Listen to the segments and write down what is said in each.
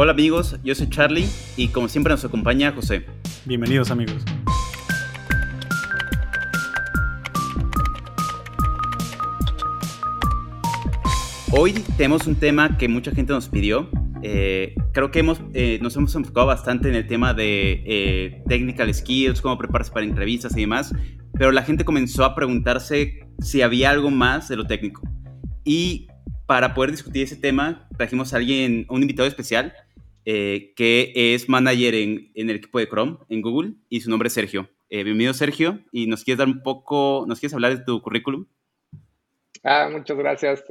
Hola amigos, yo soy Charlie y como siempre nos acompaña José. Bienvenidos amigos. Hoy tenemos un tema que mucha gente nos pidió. Eh, creo que hemos, eh, nos hemos enfocado bastante en el tema de eh, technical skills, cómo prepararse para entrevistas y demás, pero la gente comenzó a preguntarse si había algo más de lo técnico. Y para poder discutir ese tema, trajimos a alguien, un invitado especial, que es manager en, en, el equipo de Chrome, en Google, y su nombre es Sergio. bienvenido, Sergio, y nos quieres dar un poco, nos quieres hablar de tu currículum. Ah, muchas gracias.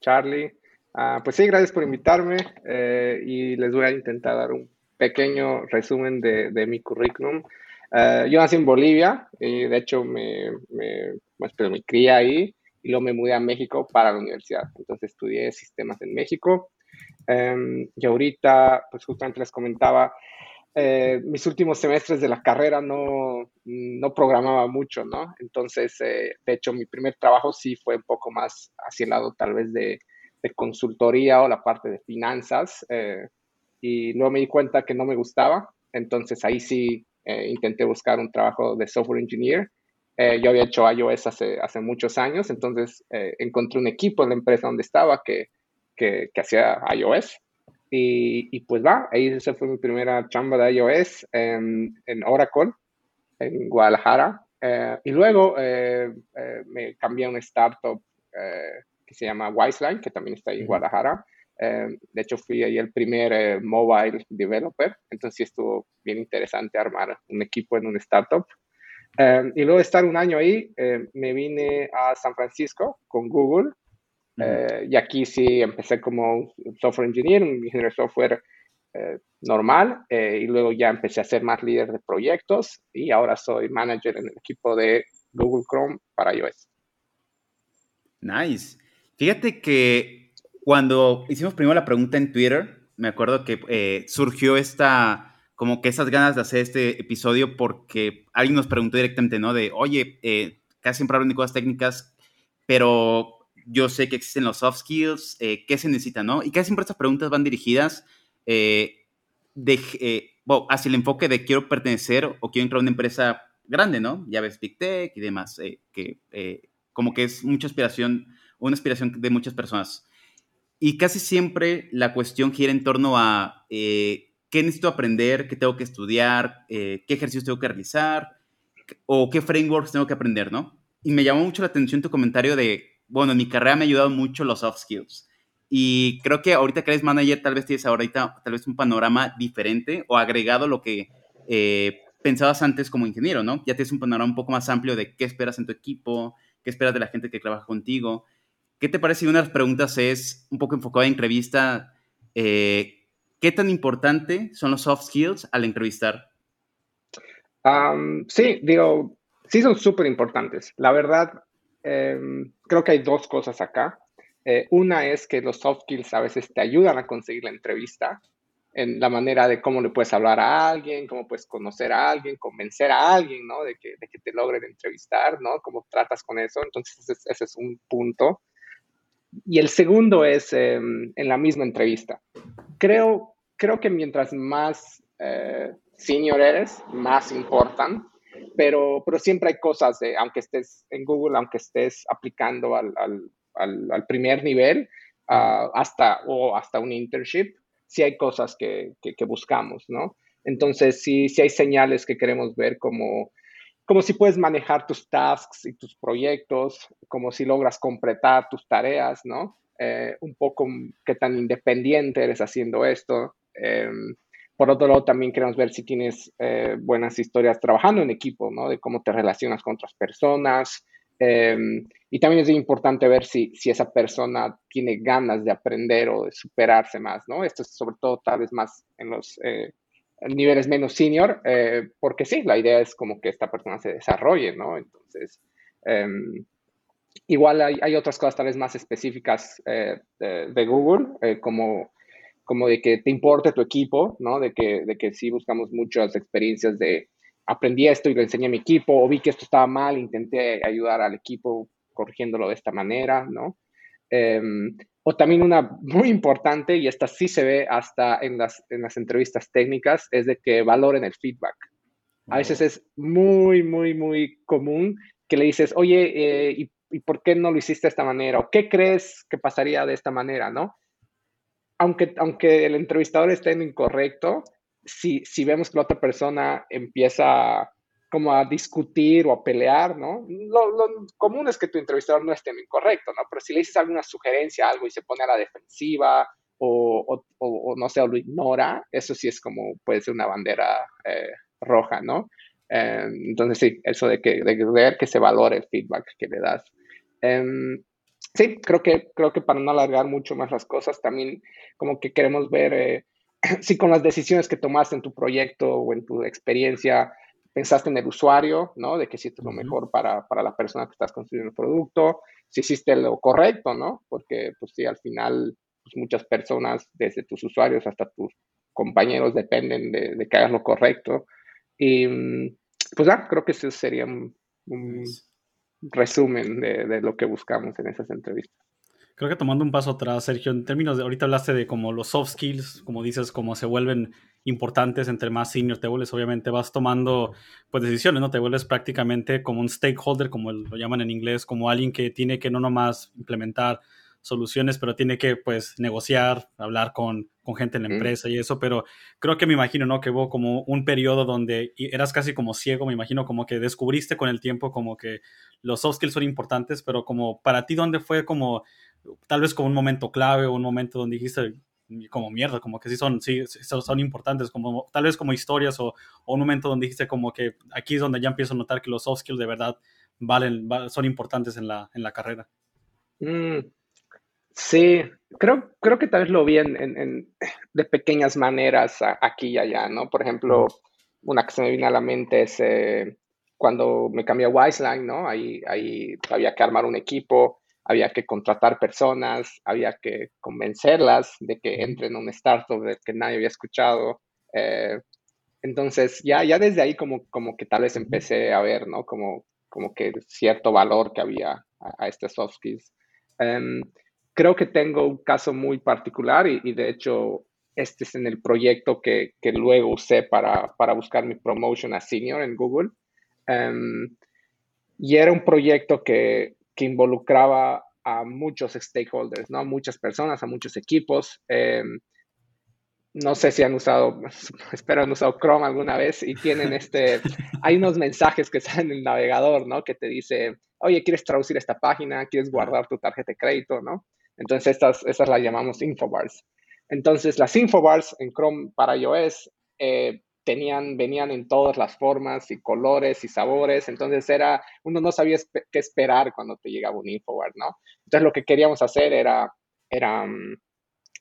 Charlie. Ah, pues sí, gracias por invitarme eh, y les voy a intentar dar un pequeño resumen de, mi currículum. Ah, yo nací en Bolivia y de hecho me, me, pues, me crié ahí y luego me mudé a México para la universidad. Entonces estudié sistemas en México. Em, y ahorita, pues justamente les comentaba, eh, mis últimos semestres de la carrera no, no programaba mucho, ¿no? Entonces, eh, de hecho, mi primer trabajo sí fue un poco más hacia el lado tal vez de, de consultoría o la parte de finanzas. Eh, y luego me di cuenta que no me gustaba. Entonces, ahí sí intenté buscar un trabajo de software engineer. yo había hecho iOS hace, hace muchos años, entonces encontré un equipo en la empresa donde estaba que, que, que hacía iOS y, pues va, ahí esa fue mi primera chamba de iOS en, en Oracle, en Guadalajara. Eh, y luego eh, eh, me cambié a una startup que se llama Wiseline, que también está ahí en Guadalajara. de hecho, fui ahí el primer mobile developer, entonces estuvo bien interesante armar un equipo en una startup. y luego de estar un año ahí, me vine a San Francisco con Google eh, y aquí sí empecé como software engineer, un ingeniero de software eh, normal, eh, y luego ya empecé a ser más líder de proyectos y ahora soy manager en el equipo de Google Chrome para iOS. Nice. Fíjate que cuando hicimos primero la pregunta en Twitter, me acuerdo que surgió esta, como que esas ganas de hacer este episodio porque alguien nos preguntó directamente, ¿no? De, oye, casi siempre hablan de cosas técnicas, pero yo sé que existen los soft skills, eh, qué se necesita, ¿no? Y casi siempre estas preguntas van dirigidas eh, de, eh, hacia el enfoque de quiero pertenecer o quiero entrar a una empresa grande, ¿no? Ya ves Big Tech y demás, que como que es mucha aspiración, una aspiración de muchas personas. Y casi siempre la cuestión gira en torno a qué necesito aprender, qué tengo que estudiar, qué ejercicios tengo que realizar o qué frameworks tengo que aprender, ¿no? Y me llamó mucho la atención tu comentario de bueno, en mi carrera me ha ayudado mucho los soft skills. Y creo que ahorita que eres manager, tal vez tienes ahorita tal vez un panorama diferente o agregado lo que eh, pensabas antes como ingeniero, ¿no? Ya tienes un panorama un poco más amplio de qué esperas en tu equipo, qué esperas de la gente que trabaja contigo. ¿Qué te parece? Y una de las preguntas es un poco enfocada en entrevista. Eh, ¿Qué tan importante son los soft skills al entrevistar? sí, digo, sí son súper importantes. La verdad, Em, creo que hay dos cosas acá. Eh, una es que los soft skills a veces te ayudan a conseguir la entrevista, en la manera de cómo le puedes hablar a alguien, cómo puedes conocer a alguien, convencer a alguien, ¿no? De que, de que te logren entrevistar, ¿no? Cómo tratas con eso. Entonces, ese, es un punto. Y el segundo es em, en la misma entrevista. Creo, creo que mientras más eh, senior eres, más importan pero, pero siempre hay cosas, de, aunque estés en Google, aunque estés aplicando al, al, al, primer nivel, uh, hasta, o hasta un internship, sí hay cosas que, que, buscamos, ¿no? Entonces, sí, sí hay señales que queremos ver como, como si puedes manejar tus tasks y tus proyectos, como si logras completar tus tareas, ¿no? Eh, un poco qué tan independiente eres haciendo esto. Eh, por otro lado, también queremos ver si tienes eh, buenas historias trabajando en equipo, ¿no? De cómo te relacionas con otras personas. Em, y también es importante ver si, si esa persona tiene ganas de aprender o de superarse más, ¿no? Esto es sobre todo tal vez más en los eh, niveles menos senior, eh, porque sí, la idea es como que esta persona se desarrolle, ¿no? Entonces, em, igual hay, hay, otras cosas tal vez más específicas de, de, Google, como como de que te importe tu equipo, ¿no? De que, de que sí buscamos muchas experiencias de aprendí esto y lo enseñé a mi equipo, o vi que esto estaba mal, intenté ayudar al equipo corrigiéndolo de esta manera, ¿no? Em, O también una muy importante, y esta sí se ve hasta en las, en las entrevistas técnicas, es de que valoren el feedback. A veces es muy, muy, muy común que le dices, oye, eh, ¿y, ¿y, por qué no lo hiciste de esta manera? ¿O qué crees que pasaría de esta manera? ¿no? Aunque, aunque el entrevistador esté en incorrecto, si, si vemos que la otra persona empieza como a discutir o a pelear, ¿no? Lo, lo, común es que tu entrevistador no esté en incorrecto, ¿no? Pero si le dices alguna sugerencia, algo y se pone a la defensiva o, o, no sé, o lo ignora, eso sí es como, puede ser una bandera eh, roja, ¿no? Eh, entonces sí, eso de que, de ver que se valore el feedback que le das. Eh, sí, creo que, creo que para no alargar mucho más las cosas, también como que queremos ver eh, si con las decisiones que tomaste en tu proyecto o en tu experiencia, pensaste en el usuario, ¿no? De que hiciste lo mejor para, para, la persona que estás construyendo el producto, si hiciste lo correcto, ¿no? Porque, pues sí, al final, pues, muchas personas, desde tus usuarios hasta tus compañeros, dependen de, de que hagas lo correcto. Y, pues, ah, creo que ese sería un, un resumen de, lo que buscamos en esas entrevistas. Creo que tomando un paso atrás, Sergio, en términos de, ahorita hablaste de como los soft skills, como dices, como se vuelven importantes entre más senior te vuelves, obviamente vas tomando pues decisiones, ¿no? Te vuelves prácticamente como un stakeholder, como lo llaman en inglés, como alguien que tiene que no nomás implementar soluciones, pero tiene que pues negociar, hablar con, con gente en la empresa y eso, pero creo que me imagino, ¿no? Que hubo como un periodo donde eras casi como ciego, me imagino como que descubriste con el tiempo como que los soft skills son importantes, pero como para ti, ¿dónde fue como tal vez como un momento clave o un momento donde dijiste como mierda, como que sí son, sí, son importantes, como tal vez como historias o, o, un momento donde dijiste como que aquí es donde ya empiezo a notar que los soft skills de verdad valen, son importantes en la, en la carrera. Mm, sí, creo, creo que tal vez lo vi en, en, de pequeñas maneras aquí y allá, ¿no? Por ejemplo, una que se me viene a la mente es eh, cuando me cambié a Wiseline, ¿no? Ahí, ahí había que armar un equipo había que contratar personas, había que convencerlas de que entren en un startup del que nadie había escuchado. Eh, entonces, ya, ya desde ahí como, como que tal vez empecé a ver, ¿no? Como, como que cierto valor que había a, a este soft skills. Um, creo que tengo un caso muy particular y, y, de hecho este es en el proyecto que, que luego usé para, para, buscar mi promotion a senior en Google. Um, y era un proyecto que, que involucraba a muchos stakeholders, ¿no? Muchas personas, a muchos equipos. Eh, no sé si han usado, espero han usado Chrome alguna vez y tienen este, hay unos mensajes que salen en el navegador, ¿no? Que te dice, oye, ¿quieres traducir esta página? ¿Quieres guardar tu tarjeta de crédito? ¿no? Entonces, estas, estas las llamamos infobars. Entonces, las infobars en Chrome para iOS eh, tenían, venían en todas las formas y colores y sabores, entonces era, uno no sabía qué esperar cuando te llegaba un infowar, ¿no? Entonces lo que queríamos hacer era, era mm,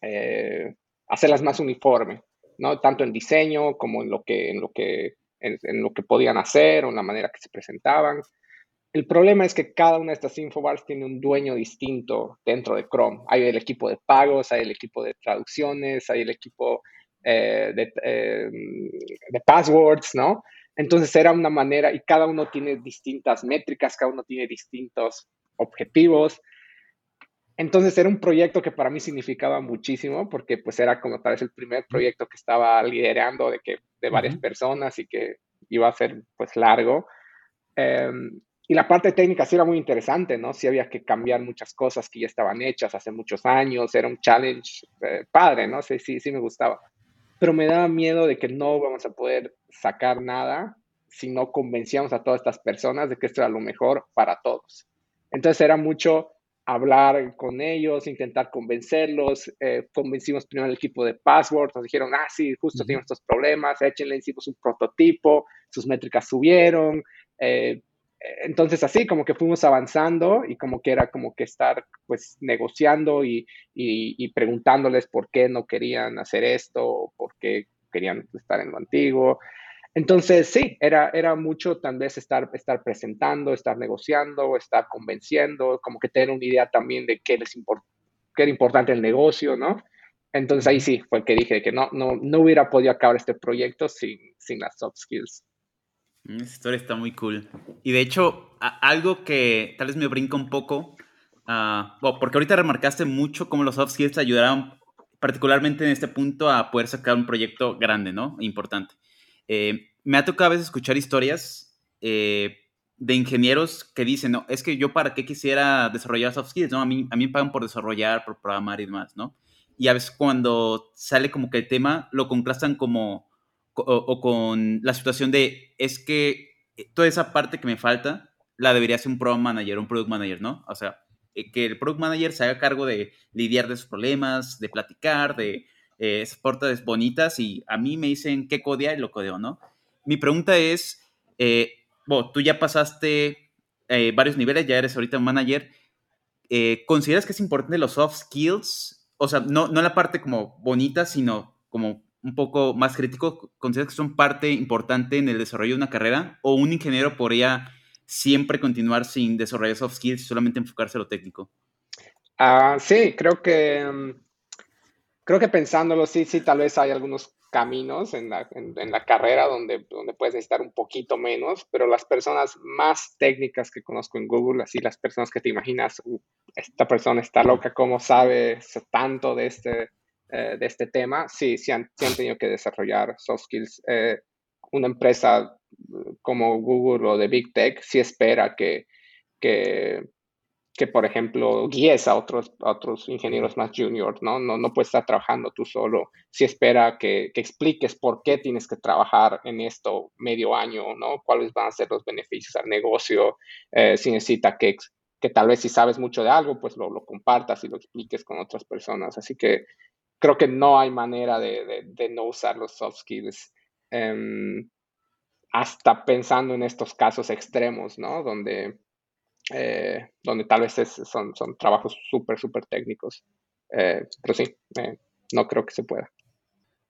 eh, hacerlas más uniforme, ¿no? Tanto en diseño como en lo que, en lo que, en, en, lo que podían hacer o en la manera que se presentaban. El problema es que cada una de estas infobars tiene un dueño distinto dentro de Chrome. Hay el equipo de pagos, hay el equipo de traducciones, hay el equipo eh, de, eh, de, passwords, ¿no? Entonces era una manera, y cada uno tiene distintas métricas, cada uno tiene distintos objetivos. Entonces era un proyecto que para mí significaba muchísimo porque pues era como tal vez el primer proyecto que estaba liderando de, que, de varias uh -huh. personas y que iba a ser pues largo. Eh, y la parte técnica sí era muy interesante, ¿no? Sí había que cambiar muchas cosas que ya estaban hechas hace muchos años, era un challenge eh, padre, ¿no? Sí, sí, sí me gustaba pero me daba miedo de que no vamos a poder sacar nada si no convencíamos a todas estas personas de que esto era lo mejor para todos. Entonces era mucho hablar con ellos, intentar convencerlos. Eh, convencimos primero al equipo de Password, nos dijeron, ah, sí, justo uh -huh. tenemos estos problemas, échenle, hicimos un prototipo, sus métricas subieron. Eh, entonces así como que fuimos avanzando y como que era como que estar pues negociando y, y, y, preguntándoles por qué no querían hacer esto, o por qué querían estar en lo antiguo. Entonces sí, era, era mucho tal vez estar, estar presentando, estar negociando, estar convenciendo, como que tener una idea también de qué, les import qué era importante el negocio, ¿no? Entonces ahí sí fue que dije que no, no, no hubiera podido acabar este proyecto sin, sin las soft skills. Esa historia está muy cool. Y de hecho, algo que tal vez me brinca un poco, Ah, porque ahorita remarcaste mucho cómo los soft skills ayudaron particularmente en este punto a poder sacar un proyecto grande, ¿no? Importante. Eh, me ha tocado a veces escuchar historias eh, de ingenieros que dicen, no, es que yo para qué quisiera desarrollar soft skills, ¿no? A mí, a mí me pagan por desarrollar, por programar y demás, ¿no? Y a veces cuando sale como que el tema, lo contrastan como, o, con la situación de, es que toda esa parte que me falta, la debería hacer un program manager, un product manager, ¿no? O sea, eh, que el product manager se haga cargo de lidiar de esos problemas, de platicar, de eh, esas bonitas y a mí me dicen qué codea y lo codeo, ¿no? Mi pregunta es, eh, tú ya pasaste eh, varios niveles, ya eres ahorita un manager, ¿consideras que es importante los soft skills? O sea, no, no la parte como bonita, sino como un poco más crítico, ¿consideras que son parte importante en el desarrollo de una carrera? ¿O un ingeniero podría siempre continuar sin desarrollar soft skills y solamente enfocarse a lo técnico? Ah, sí, creo que, mm, creo que pensándolo, sí, sí, tal vez hay algunos caminos en la, en, la carrera donde, donde puedes necesitar un poquito menos, pero las personas más técnicas que conozco en Google, así las personas que te imaginas, uh, esta persona está loca, ¿cómo sabe tanto de este, eh, de este tema? Sí, sí han, sí han, tenido que desarrollar soft skills. Eh, una empresa como Google o de Big Tech sí espera que, que, que por ejemplo, guíes a otros, otros ingenieros más juniors, ¿no? ¿no? No puedes estar trabajando tú solo. Sí espera que, que, expliques por qué tienes que trabajar en esto medio año, ¿no? Cuáles van a ser los beneficios al negocio. Eh, si necesita que, que tal vez si sabes mucho de algo, pues lo, lo, compartas y lo expliques con otras personas. Así que creo que no hay manera de, no usar los soft skills. Um, hasta pensando en estos casos extremos, ¿no? Donde, eh, donde tal vez son, son trabajos súper, súper técnicos. Eh, pero sí, eh, no creo que se pueda.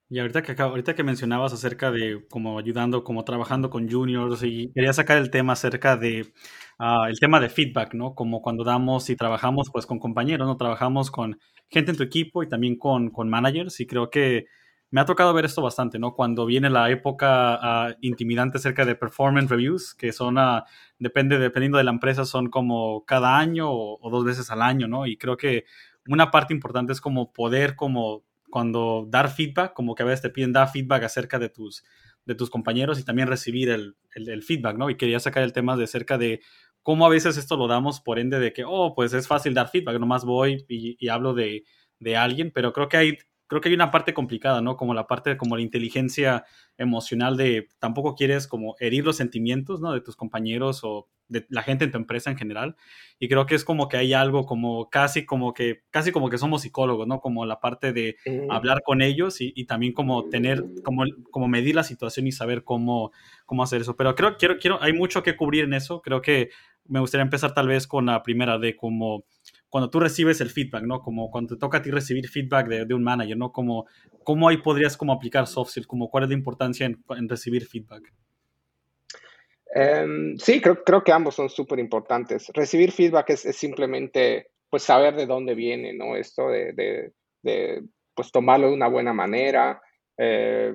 Y ahorita que, ahorita que mencionabas acerca de como ayudando, como trabajando con juniors, y quería sacar el tema acerca de uh, el tema de feedback, ¿no? Como cuando damos y trabajamos pues con compañeros, ¿no? Trabajamos con gente en tu equipo y también con, con managers, y creo que me ha tocado ver esto bastante, ¿no? Cuando viene la época uh, intimidante acerca de performance reviews, que son, uh, depende, dependiendo de la empresa, son como cada año o, o, dos veces al año, ¿no? Y creo que una parte importante es como poder, como cuando dar feedback, como que a veces te piden dar feedback acerca de tus, de tus compañeros y también recibir el, el, feedback, ¿no? Y quería sacar el tema de acerca de cómo a veces esto lo damos por ende de que, oh, pues es fácil dar feedback, nomás voy y, y hablo de, de alguien, pero creo que hay creo que hay una parte complicada, ¿no? Como la parte como la inteligencia emocional de tampoco quieres como herir los sentimientos, ¿no? De tus compañeros o de la gente en tu empresa en general. Y creo que es como que hay algo como casi como que, casi como que somos psicólogos, ¿no? Como la parte de hablar con ellos y, y, también como tener, como, como medir la situación y saber cómo, cómo hacer eso. Pero creo, quiero, quiero, hay mucho que cubrir en eso. Creo que me gustaría empezar tal vez con la primera de como cuando tú recibes el feedback, ¿no? Como cuando te toca a ti recibir feedback de, un manager, ¿no? Como, ¿Cómo ahí podrías como aplicar soft skills? Como, ¿Cuál es la importancia en, recibir feedback? Um, sí, creo, creo, que ambos son súper importantes. Recibir feedback es, simplemente, pues, saber de dónde viene, ¿no? Esto de, de, pues, tomarlo de una buena manera, eh,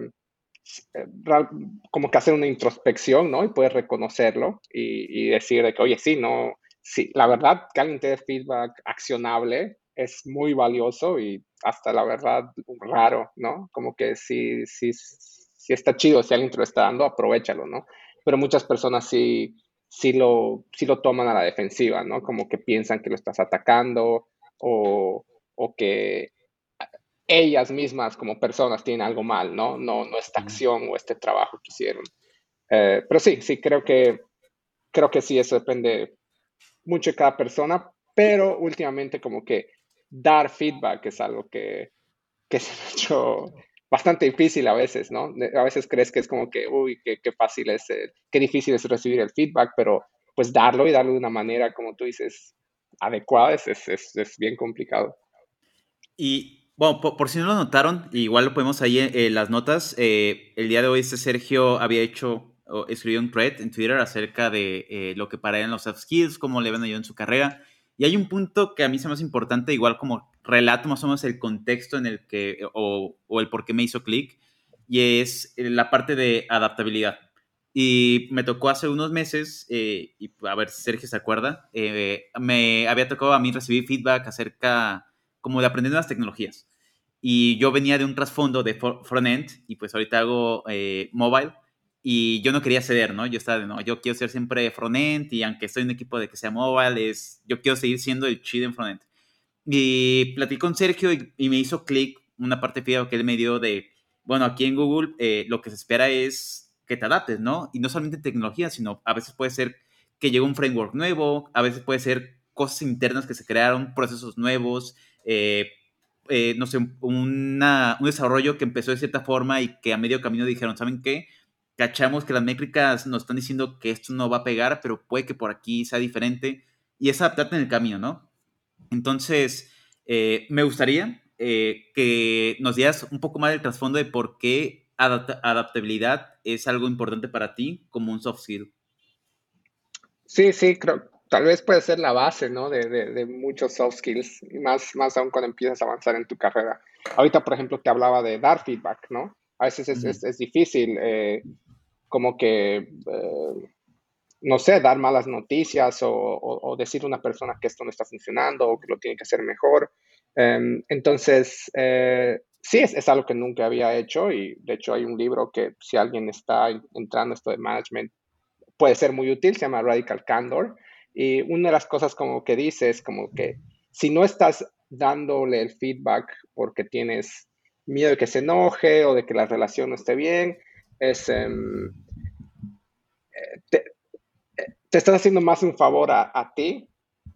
como que hacer una introspección, ¿no? Y poder reconocerlo y, y decir de que, oye, sí, no, sí, la verdad que alguien te dé feedback accionable es muy valioso y hasta la verdad raro, ¿no? Como que si, si, si está chido, si alguien te lo está dando, aprovechalo, ¿no? Pero muchas personas sí, sí, lo, sí lo toman a la defensiva, ¿no? Como que piensan que lo estás atacando o, o que ellas mismas como personas tienen algo mal, ¿no? No, no esta acción o este trabajo que hicieron. Eh, pero sí, sí, creo que, creo que sí, eso depende mucho de cada persona, pero últimamente como que dar feedback es algo que, que se ha hecho bastante difícil a veces, ¿no? A veces crees que es como que, uy, qué, qué fácil es, eh, qué difícil es recibir el feedback, pero pues darlo y darlo de una manera, como tú dices, adecuada es, es, es bien complicado. Y bueno, por, si no lo notaron, igual lo podemos ahí en, en las notas, eh, el día de hoy este Sergio había hecho escribió un thread en Twitter acerca de eh, lo que para él en los soft skills, cómo le ven yo en su carrera. Y hay un punto que a mí se me hace importante, igual como relato más o menos el contexto en el que, o, o el por qué me hizo clic, y es la parte de adaptabilidad. Y me tocó hace unos meses, eh, y a ver si Sergio se acuerda, eh, me había tocado a mí recibir feedback acerca como de aprender nuevas tecnologías. Y yo venía de un trasfondo de front-end y pues ahorita hago eh, mobile y yo no quería ceder, ¿no? Yo estaba de, no, yo quiero ser siempre front-end y aunque estoy en un equipo de que sea mobile, es, yo quiero seguir siendo el chido en front-end. Y platicé con Sergio y, me hizo clic una parte fía que él me dio de, bueno, aquí en Google lo que se espera es que te adaptes, ¿no? Y no solamente tecnología, sino a veces puede ser que llegue un framework nuevo, a veces puede ser cosas internas que se crearon, procesos nuevos, eh, eh, no sé, un desarrollo que empezó de cierta forma y que a medio camino dijeron, ¿saben qué? Cachamos que las métricas nos están diciendo que esto no va a pegar, pero puede que por aquí sea diferente y es adaptarte en el camino, ¿no? Entonces, eh, me gustaría que nos dieras un poco más del trasfondo de por qué adaptabilidad es algo importante para ti como un soft skill. Sí, sí, creo, tal vez puede ser la base, ¿no? De, de, muchos soft skills, y más, más aún cuando empiezas a avanzar en tu carrera. Ahorita, por ejemplo, te hablaba de dar feedback, ¿no? A veces es, es, difícil, eh, como que, eh, no sé, dar malas noticias o, o, decir a una persona que esto no está funcionando o que lo tiene que hacer mejor. Em, entonces, eh, sí, es, algo que nunca había hecho y de hecho hay un libro que si alguien está entrando esto de management puede ser muy útil, se llama Radical Candor. Y una de las cosas como que dice es como que si no estás dándole el feedback porque tienes miedo de que se enoje o de que la relación no esté bien, es, em, eh, te, eh, te, estás haciendo más un favor a, a ti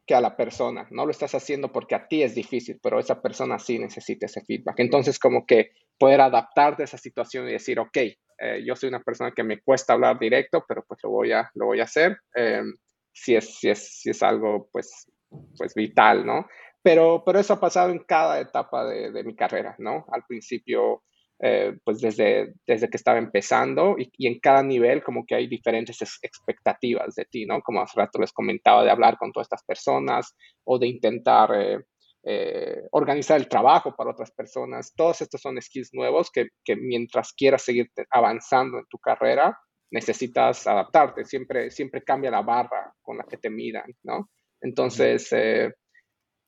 que a la persona. No lo estás haciendo porque a ti es difícil, pero esa persona sí necesita ese feedback. Entonces, como que poder adaptarte a esa situación y decir, ok, eh, yo soy una persona que me cuesta hablar directo, pero pues lo voy a, lo voy a hacer. Em, si, es, si, es, si es algo, pues, pues vital, ¿no? Pero, pero eso ha pasado en cada etapa de, de mi carrera, ¿no? Al principio eh, pues desde, desde que estaba empezando y, en cada nivel como que hay diferentes expectativas de ti, ¿no? Como hace rato les comentaba de hablar con todas estas personas o de intentar eh, eh, organizar el trabajo para otras personas. Todos estos son skills nuevos que, que, mientras quieras seguir avanzando en tu carrera, necesitas adaptarte. Siempre, siempre cambia la barra con la que te miran, ¿no? Entonces,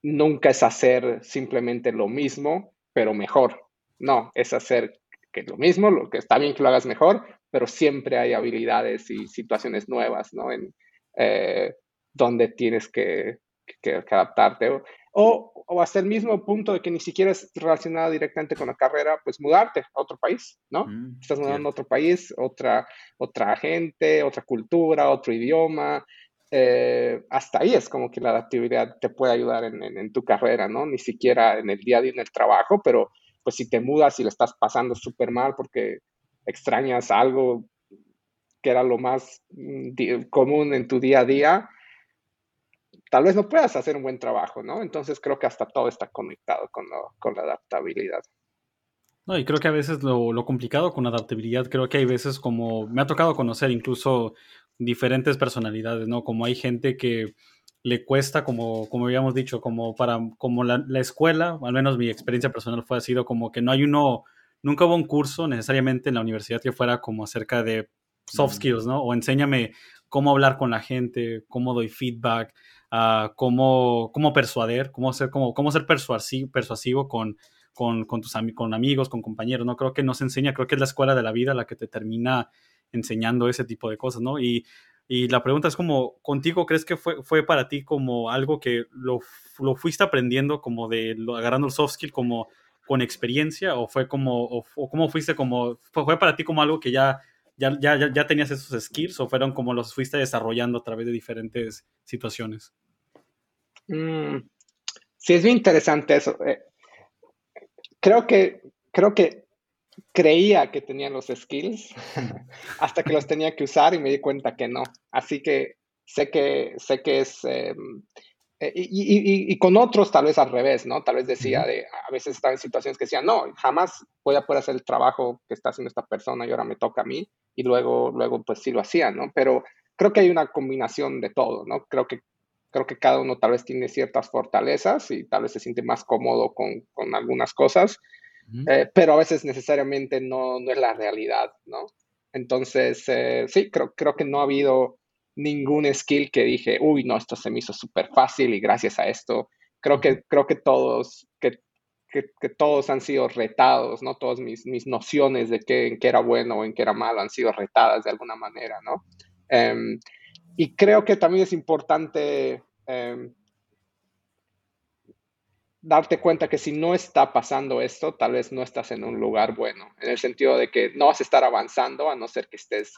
nunca es hacer simplemente lo mismo, pero mejor, no, es hacer que lo mismo, lo que está bien que lo hagas mejor, pero siempre hay habilidades y situaciones nuevas, ¿no? En, eh, donde tienes que, adaptarte. O, o, hasta el mismo punto de que ni siquiera es relacionado directamente con la carrera, pues mudarte a otro país, ¿no? Mm, Estás mudando a otro país, otra, otra gente, otra cultura, otro idioma. Eh, hasta ahí es como que la adaptabilidad te puede ayudar en, en, tu carrera, ¿no? Ni siquiera en el día a día en el trabajo, pero pues si te mudas y le estás pasando súper mal porque extrañas algo que era lo más mm, común en tu día a día, tal vez no puedas hacer un buen trabajo, ¿no? Entonces creo que hasta todo está conectado con, la adaptabilidad. No, y creo que a veces lo, lo, complicado con adaptabilidad, creo que hay veces como, me ha tocado conocer incluso diferentes personalidades, ¿no? Como hay gente que le cuesta, como, como habíamos dicho, como para como la, escuela, al menos mi experiencia personal fue así, como que no hay uno, nunca hubo un curso necesariamente en la universidad que fuera como acerca de soft skills, ¿no? O enséñame cómo hablar con la gente, cómo doy feedback, uh, cómo, cómo persuadir, cómo ser, cómo, cómo ser persuasivo, persuasivo con, con, con, tus con amigos, con compañeros, ¿no? Creo que nos enseña, creo que es la escuela de la vida la que te termina enseñando ese tipo de cosas, ¿no? Y y la pregunta es como, ¿contigo crees que fue, fue para ti como algo que lo, lo fuiste aprendiendo como de agarrando el soft skill como con experiencia o fue como, o, cómo fuiste como, fue, para ti como algo que ya, ya, ya, ya tenías esos skills o fueron como los fuiste desarrollando a través de diferentes situaciones? Mm, sí, es bien interesante eso. Eh, creo que, creo que creía que tenía los skills hasta que los tenía que usar y me di cuenta que no. Así que sé que, sé que es... Em, eh, y, y, con otros tal vez al revés, ¿no? Tal vez decía de, a veces estaba en situaciones que decía, no, jamás voy a poder hacer el trabajo que está haciendo esta persona y ahora me toca a mí. Y luego, luego pues sí lo hacía, ¿no? Pero creo que hay una combinación de todo, ¿no? Creo que, creo que cada uno tal vez tiene ciertas fortalezas y tal vez se siente más cómodo con, con algunas cosas eh, pero a veces necesariamente no, no, es la realidad, ¿no? Entonces, eh, sí, creo, creo que no ha habido ningún skill que dije, uy, no, esto se me hizo súper fácil y gracias a esto, creo que, creo que todos, que, que, todos han sido retados, ¿no? Todas mis, mis nociones de qué, en qué era bueno o en qué era malo han sido retadas de alguna manera, ¿no? Em, y creo que también es importante em, darte cuenta que si no está pasando esto, tal vez no estás en un lugar bueno, en el sentido de que no vas a estar avanzando a no ser que estés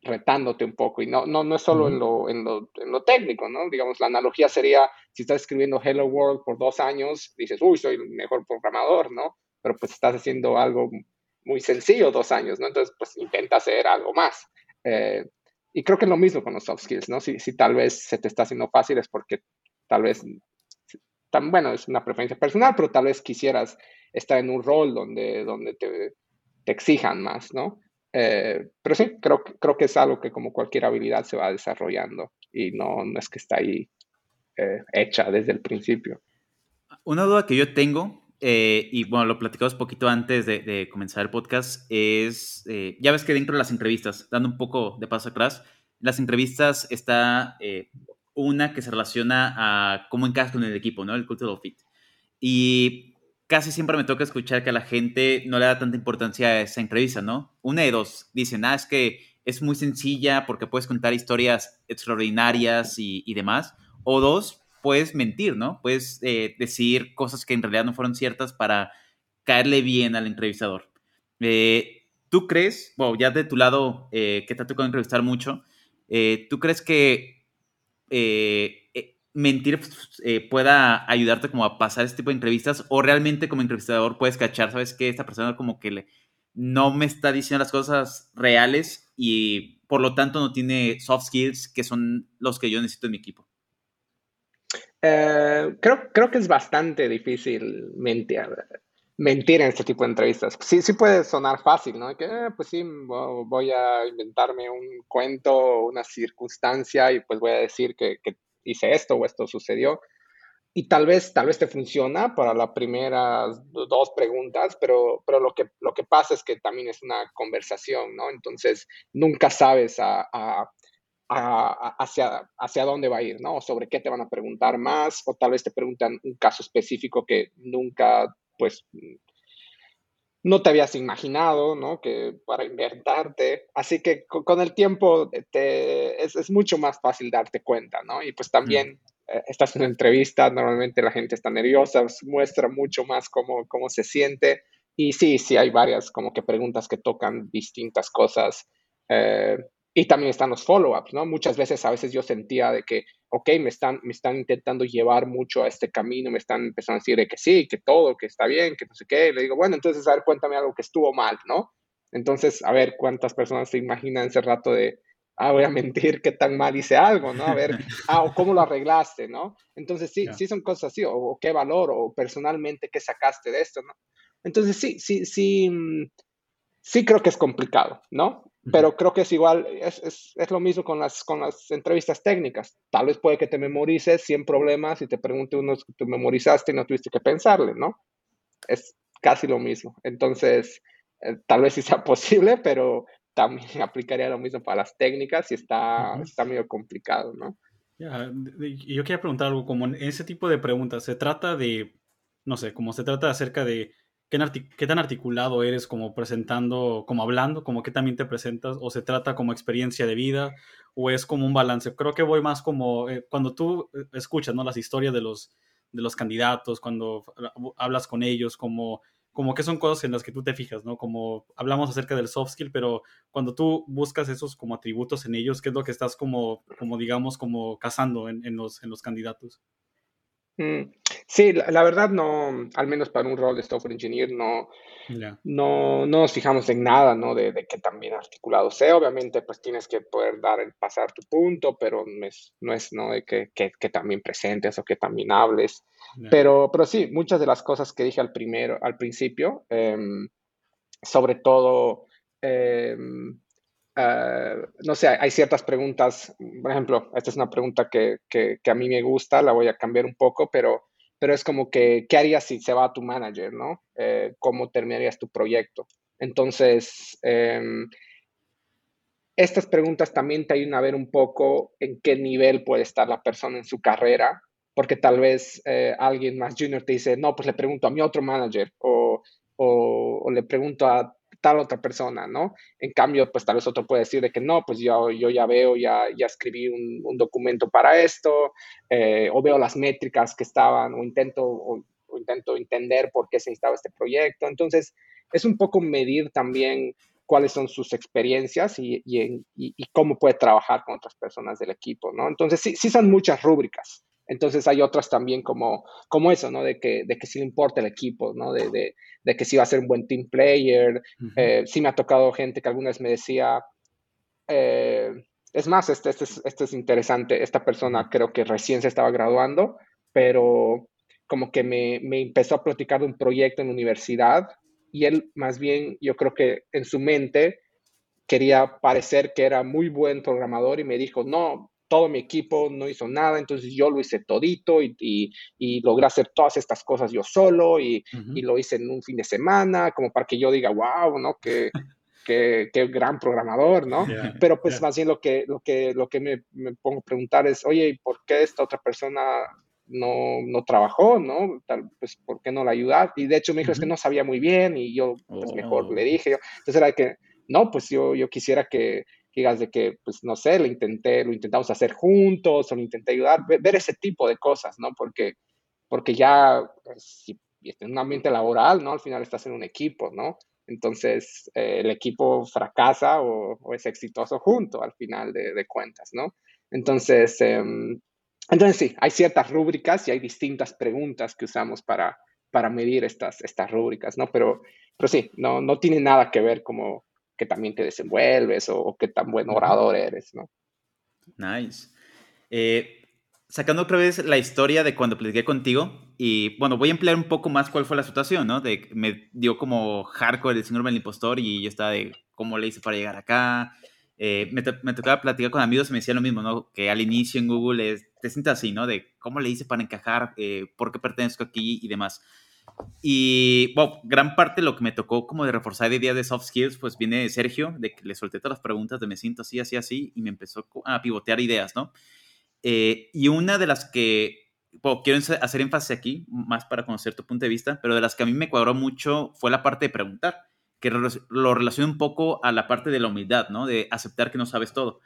retándote un poco. Y no, no, no es solo en lo, en, lo, en lo técnico, ¿no? Digamos, la analogía sería, si estás escribiendo Hello World por dos años, dices, uy, soy el mejor programador, ¿no? Pero pues estás haciendo algo muy sencillo dos años, ¿no? Entonces, pues intenta hacer algo más. Eh, y creo que es lo mismo con los soft skills, ¿no? Si, si tal vez se te está haciendo fácil es porque tal vez, bueno, es una preferencia personal, pero tal vez quisieras estar en un rol donde, donde te, te exijan más, ¿no? Eh, pero sí, creo, creo que es algo que como cualquier habilidad se va desarrollando y no, no es que está ahí eh, hecha desde el principio. Una duda que yo tengo, eh, y bueno, lo platicamos poquito antes de, comenzar el podcast, es, ya ves que dentro de las entrevistas, dando un poco de paso atrás, las entrevistas está una que se relaciona a cómo encajas con el equipo, ¿no? El cultural fit. Y casi siempre me toca escuchar que a la gente no le da tanta importancia a esa entrevista, ¿no? Una de dos, dicen, ah, es que es muy sencilla porque puedes contar historias extraordinarias y, demás. O dos, puedes mentir, ¿no? Puedes eh, decir cosas que en realidad no fueron ciertas para caerle bien al entrevistador. Eh, ¿Tú crees, bueno, ya de tu lado, eh, que te ha tocado entrevistar mucho, ¿tú crees que mentir eh, pueda ayudarte como a pasar este tipo de entrevistas o realmente como entrevistador puedes cachar, sabes que esta persona como que no me está diciendo las cosas reales y por lo tanto no tiene soft skills que son los que yo necesito en mi equipo. Eh, creo, creo que es bastante difícil mentir, mentir en este tipo de entrevistas. Sí, sí puede sonar fácil, ¿no? Que, eh, pues sí, voy a inventarme un cuento, una circunstancia y pues voy a decir que, que hice esto o esto sucedió. Y tal vez, tal vez te funciona para las primeras dos preguntas, pero, pero lo, que, lo que pasa es que también es una conversación, ¿no? Entonces, nunca sabes a, a, hacia, hacia dónde va a ir, ¿no? O sobre qué te van a preguntar más, o tal vez te preguntan un caso específico que nunca, pues, no te habías imaginado, ¿no? Que para inventarte. Así que con, el tiempo te, es, mucho más fácil darte cuenta, ¿no? Y pues también eh, estás en una entrevista, normalmente la gente está nerviosa, muestra mucho más cómo, cómo se siente. Y sí, sí, hay varias como que preguntas que tocan distintas cosas. Eh, y también están los follow-ups, ¿no? Muchas veces, a veces yo sentía de que, ok, me están, me están intentando llevar mucho a este camino, me están empezando a decir de que sí, que todo, que está bien, que no sé qué. Le digo, bueno, entonces, a ver, cuéntame algo que estuvo mal, ¿no? Entonces, a ver, ¿cuántas personas se imaginan ese rato de, ah, voy a mentir, qué tan mal hice algo, ¿no? A ver, ah, o cómo lo arreglaste, ¿no? Entonces, sí, sí son cosas así, o, o, qué valor, o personalmente, qué sacaste de esto, ¿no? Entonces, sí, sí, sí, mm, sí creo que es complicado, ¿no? Pero creo que es igual, es, es, es, lo mismo con las, con las entrevistas técnicas. Tal vez puede que te memorices 100 problemas y te pregunte unos que tú memorizaste y no tuviste que pensarle, ¿no? Es casi lo mismo. Entonces, eh, tal vez sí sea posible, pero también aplicaría lo mismo para las técnicas y está, está medio complicado, ¿no? yo quería preguntar algo, como en ese tipo de preguntas, ¿se trata de, no sé, como se trata acerca de ¿Qué, tan articulado eres como presentando, como hablando, como que también te presentas, o se trata como experiencia de vida, o es como un balance? Creo que voy más como eh, cuando tú eh, escuchas ¿no? las historias de los, de los candidatos, cuando hablas con ellos, como, como que son cosas en las que tú te fijas, ¿no? Como hablamos acerca del soft skill, pero cuando tú buscas esos como atributos en ellos, ¿qué es lo que estás como, como digamos, como cazando en, en los, en los candidatos? Mm, sí, la, verdad no, al menos para un rol de software engineer, no, no, no nos fijamos en nada, ¿no? De, de que también articulado sea. Obviamente, pues tienes que poder dar el pasar tu punto, pero no es, no es, ¿no? De que, que, que también presentes o que también hables. Pero, pero sí, muchas de las cosas que dije al primero, al principio, em, sobre todo, em, Ah, no sé, hay ciertas preguntas, por ejemplo, esta es una pregunta que, que, a mí me gusta, la voy a cambiar un poco, pero, pero es como que, ¿qué harías si se va a tu manager, no? Eh, ¿Cómo terminarías tu proyecto? Entonces, em, estas preguntas también te ayudan a ver un poco en qué nivel puede estar la persona en su carrera, porque tal vez eh, alguien más junior te dice, no, pues le pregunto a mi otro manager o, o, le pregunto a tal otra persona, ¿no? En cambio, pues tal vez otro puede decir de que no, pues yo, yo ya veo, ya, ya escribí un, documento para esto, eh, o veo las métricas que estaban, o intento, intento entender por qué se necesitaba este proyecto. Entonces, es un poco medir también cuáles son sus experiencias y, y, cómo puede trabajar con otras personas del equipo, ¿no? Entonces, sí, sí son muchas rúbricas. Entonces hay otras también como, como eso, ¿no? De que, de que sí le importa el equipo, ¿no? De, de, de que sí va a ser un buen team player. Eh, sí me ha tocado gente que alguna vez me decía, eh, es más, este, este, es, este es interesante, esta persona creo que recién se estaba graduando, pero como que me, me empezó a platicar de un proyecto en la universidad y él más bien, yo creo que en su mente quería parecer que era muy buen programador y me dijo, no, todo mi equipo no hizo nada, entonces yo lo hice todito y, y, logré hacer todas estas cosas yo solo y, y, lo hice en un fin de semana, como para que yo diga, wow, ¿no? Qué, qué, qué gran programador, ¿no? Pero pues más bien lo que, lo que, lo que me, me, pongo a preguntar es, oye, ¿y por qué esta otra persona no, no trabajó, ¿no? Tal, pues, ¿por qué no la ayudar? Y de hecho me dijo, es que no sabía muy bien y yo, pues mejor le oh. dije, yo. entonces era que, no, pues yo, yo quisiera que digas de que, pues no sé, lo intenté, lo intentamos hacer juntos o lo intenté ayudar, ver, ese tipo de cosas, ¿no? Porque, porque ya, pues, si en un ambiente laboral, ¿no? Al final estás en un equipo, ¿no? Entonces, eh, el equipo fracasa o, es exitoso junto al final de, cuentas, ¿no? Entonces, em, entonces sí, hay ciertas rúbricas y hay distintas preguntas que usamos para, para medir estas, estas rúbricas, ¿no? Pero, pero sí, no, no tiene nada que ver como que también te desenvuelves o, qué tan buen orador eres, ¿no? Nice. Eh, sacando otra vez la historia de cuando platiqué contigo, y bueno, voy a emplear un poco más cuál fue la situación, ¿no? De, me dio como hardcore el síndrome del impostor y yo estaba de cómo le hice para llegar acá. Eh, me, me, tocaba platicar con amigos y me decían lo mismo, ¿no? Que al inicio en Google es, te sientes así, ¿no? De cómo le hice para encajar, eh, por qué pertenezco aquí y demás. Y, bueno, gran parte de lo que me tocó como de reforzar de día de soft skills, pues viene de Sergio, de que le solté todas las preguntas de me siento así, así, así, y me empezó a pivotear ideas, ¿no? Eh, y una de las que, bueno, quiero hacer énfasis aquí, más para conocer tu punto de vista, pero de las que a mí me cuadró mucho fue la parte de preguntar, que lo relaciona un poco a la parte de la humildad, ¿no? De aceptar que no sabes todo.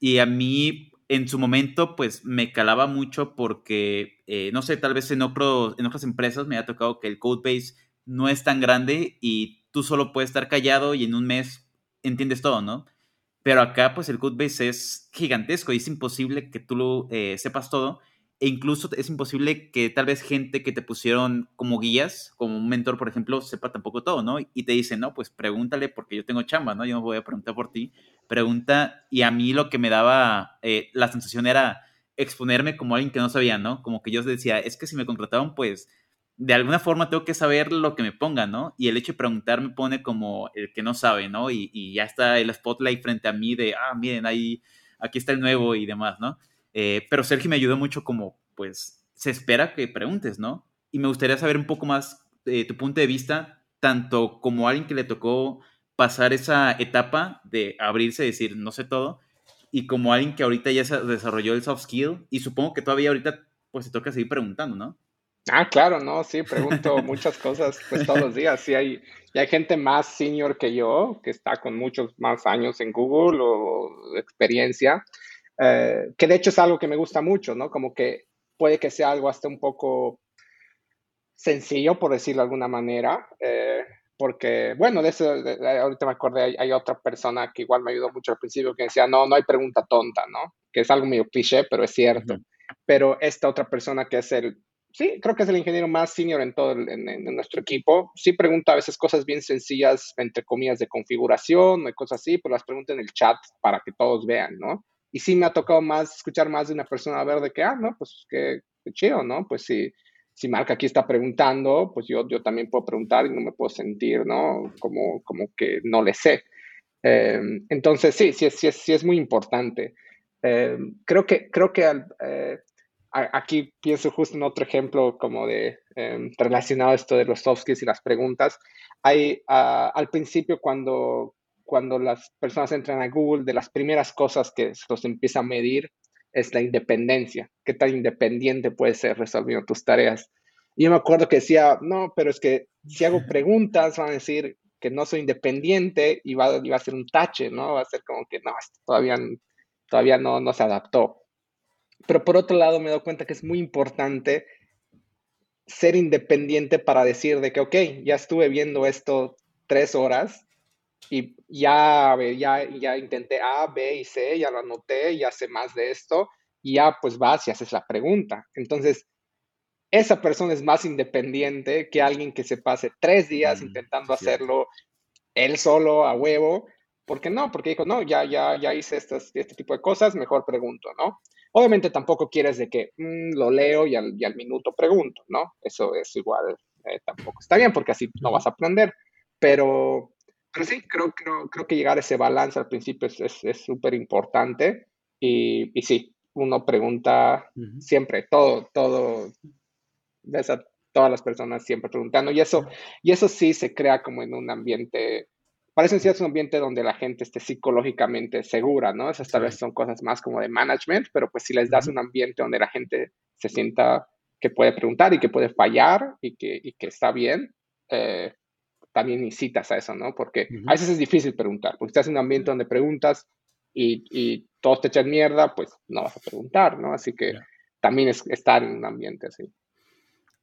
Y a mí, en su momento, pues me calaba mucho porque, eh, no sé, tal vez en, otras empresas me ha tocado que el code base no es tan grande y tú solo puedes estar callado y en un mes entiendes todo, ¿no? Pero acá, pues el code base es gigantesco y es imposible que tú lo eh, sepas todo. E incluso es imposible que tal vez gente que te pusieron como guías, como un mentor, por ejemplo, sepa tampoco todo, ¿no? Y te dicen, no, pues pregúntale porque yo tengo chamba, ¿no? Yo no voy a preguntar por ti pregunta y a mí lo que me daba eh, la sensación era exponerme como alguien que no sabía, ¿no? Como que yo decía, es que si me contrataron, pues de alguna forma tengo que saber lo que me pongan, ¿no? Y el hecho de preguntar me pone como el que no sabe, ¿no? Y, ya está el spotlight frente a mí de, ah, miren, ahí, aquí está el nuevo y demás, ¿no? Eh, pero Sergio me ayudó mucho como, pues, se espera que preguntes, ¿no? Y me gustaría saber un poco más de tu punto de vista, tanto como alguien que le tocó pasar esa etapa de abrirse decir, no sé todo, y como alguien que ahorita ya se desarrolló el soft skill, y supongo que todavía ahorita pues se toca seguir preguntando, ¿no? Ah, claro, no, sí, pregunto muchas cosas pues todos los días. Sí, hay, y hay gente más senior que yo, que está con muchos más años en Google o experiencia, eh, que de hecho es algo que me gusta mucho, ¿no? Como que puede que sea algo hasta un poco sencillo, por decirlo de alguna manera, eh, porque, bueno, de eso, ahorita me acordé, hay, otra persona que igual me ayudó mucho al principio que decía, no, no hay pregunta tonta, ¿no? Que es algo medio cliché, pero es cierto. Pero esta otra persona que es el, sí, creo que es el ingeniero más senior en todo, en, nuestro equipo, sí pregunta a veces cosas bien sencillas, entre comillas, de configuración y cosas así, pero las pregunta en el chat para que todos vean, ¿no? Y sí me ha tocado más, escuchar más de una persona a ver de que, ah, no, pues qué, qué chido, ¿no? Pues sí si Marca aquí está preguntando, pues yo, yo también puedo preguntar y no me puedo sentir, ¿no? Como, como que no le sé. Em, entonces, sí, sí, sí, sí, es muy importante. Em, creo que, creo que eh, aquí pienso justo en otro ejemplo como de em, relacionado a esto de los soft skills y las preguntas. Hay, al principio cuando cuando las personas entran a Google, de las primeras cosas que se los empieza a medir es la independencia. ¿Qué tan independiente puedes ser resolviendo tus tareas? Y yo me acuerdo que decía, no, pero es que si hago preguntas, van a decir que no soy independiente y va, a ser un tache, ¿no? Va a ser como que no, todavía, todavía no, no se adaptó. Pero por otro lado, me doy cuenta que es muy importante ser independiente para decir de que, ok, ya estuve viendo esto tres horas y ya, ya, ya intenté A, B y C, ya lo anoté, ya sé más de esto, y ya pues vas y haces la pregunta. Entonces, esa persona es más independiente que alguien que se pase tres días mm, intentando hacerlo él solo a huevo. ¿Por qué no? Porque dijo, no, ya, ya, ya hice estas, este tipo de cosas, mejor pregunto, ¿no? Obviamente tampoco quieres de que mm, lo leo y al, minuto pregunto, ¿no? Eso es igual, eh, tampoco está bien porque así no vas a aprender. Pero, pero sí, creo, creo, creo que llegar a ese balance al principio es súper importante. Y, y, sí, uno pregunta siempre, todo, todo, ves a todas las personas siempre preguntando. Y eso, y eso sí se crea como en un ambiente, parece ser un ambiente donde la gente esté psicológicamente segura, ¿no? Esas tal vez son cosas más como de management, pero pues si les das un ambiente donde la gente se sienta que puede preguntar y que puede fallar y que, y que está bien, eh, también incitas a eso, ¿no? Porque a veces es difícil preguntar, porque estás en un ambiente donde preguntas y, y, todos te echan mierda, pues no vas a preguntar, ¿no? Así que también es estar en un ambiente así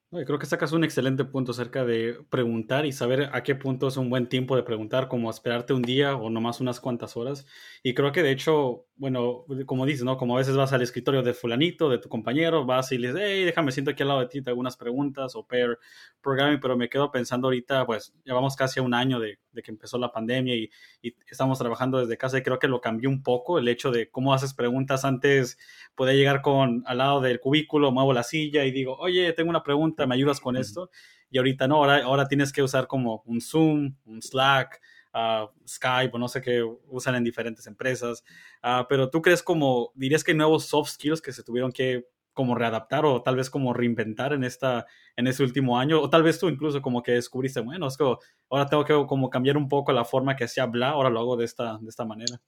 creo que sacas un excelente punto acerca de preguntar y saber a qué punto es un buen tiempo de preguntar, como esperarte un día o nomás unas cuantas horas. Y creo que de hecho, bueno, como dices, ¿no? Como a veces vas al escritorio de fulanito, de tu compañero, vas y le dices, hey, déjame, siento aquí al lado de ti, te hago unas preguntas o pair programming, pero me quedo pensando ahorita, pues llevamos casi un año de, de que empezó la pandemia y, y, estamos trabajando desde casa y creo que lo cambió un poco el hecho de cómo haces preguntas antes, podía llegar con al lado del cubículo, muevo la silla y digo, oye, tengo una pregunta, ¿me ayudas con esto? Y ahorita no, ahora, ahora tienes que usar como un Zoom, un Slack, uh, Skype o no sé qué usan en diferentes empresas. Uh, pero tú crees como, dirías que hay nuevos soft skills que se tuvieron que como readaptar o tal vez como reinventar en esta en este último año o tal vez tú incluso como que descubriste bueno es que ahora tengo que como cambiar un poco la forma que se habla ahora lo hago de esta de esta manera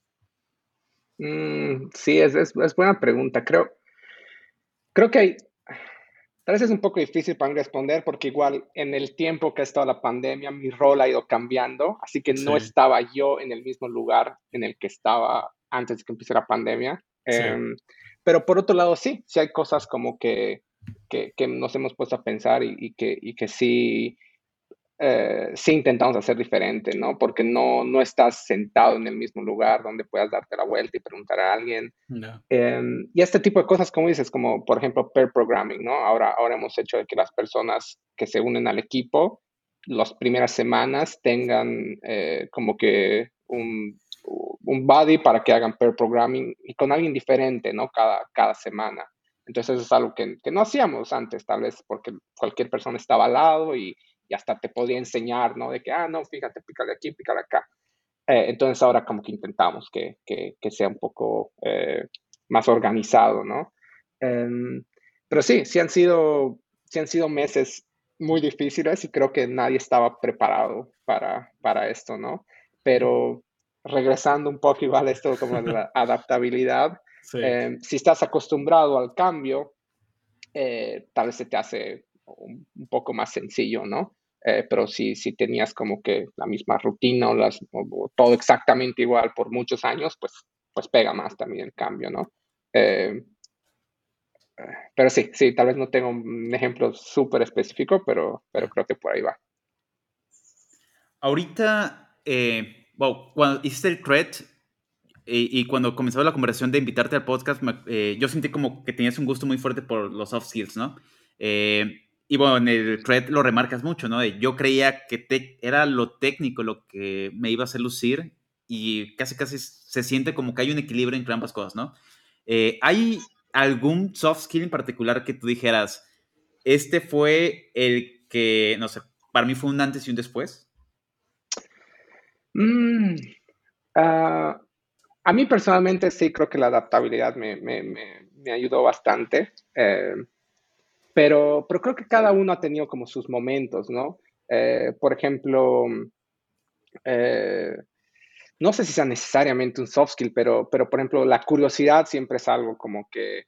mm, sí es, es, es, buena pregunta. Creo creo que hay tal vez es un poco difícil para responder porque igual en el tiempo que ha estado la pandemia mi rol ha ido cambiando así que no estaba yo en el mismo lugar en el que estaba antes de que empezara la pandemia. Em, pero por otro lado, sí, sí hay cosas como que, que, nos hemos puesto a pensar y, que, y que sí, eh, sí intentamos hacer diferente, ¿no? Porque no, no estás sentado en el mismo lugar donde puedas darte la vuelta y preguntar a alguien. Em, y este tipo de cosas, como dices, como por ejemplo pair programming, ¿no? Ahora, ahora hemos hecho de que las personas que se unen al equipo, las primeras semanas tengan eh, como que un un buddy para que hagan pair programming y con alguien diferente, ¿no? Cada, cada semana. Entonces es algo que, que, no hacíamos antes, tal vez porque cualquier persona estaba al lado y, y, hasta te podía enseñar, ¿no? De que, ah, no, fíjate, pícale aquí, pícale acá. Eh, entonces ahora como que intentamos que, que, que sea un poco eh, más organizado, ¿no? Em, pero sí, sí han, sido, sí han sido meses muy difíciles y creo que nadie estaba preparado para, para esto, ¿no? Pero regresando un poco igual esto como la adaptabilidad, eh, si estás acostumbrado al cambio, eh, tal vez se te hace un, poco más sencillo, ¿no? Eh, pero si, si tenías como que la misma rutina o, las, todo exactamente igual por muchos años, pues, pues pega más también el cambio, ¿no? pero sí, sí, tal vez no tengo un ejemplo súper específico, pero, pero creo que por ahí va. Ahorita, wow, cuando hiciste el thread y, cuando comenzaba la conversación de invitarte al podcast, eh, yo sentí como que tenías un gusto muy fuerte por los soft skills, ¿no? Eh, y bueno, en el thread lo remarcas mucho, ¿no? yo creía que era lo técnico lo que me iba a hacer lucir y casi casi se siente como que hay un equilibrio entre ambas cosas, ¿no? Eh, ¿Hay algún soft skill en particular que tú dijeras, este fue el que, no sé, para mí fue un antes y un después? Mm, ah, a mí personalmente sí creo que la adaptabilidad me, ayudó bastante, eh, pero, creo que cada uno ha tenido como sus momentos, ¿no? Eh, por ejemplo, eh, no sé si sea necesariamente un soft skill, pero, por ejemplo, la curiosidad siempre es algo como que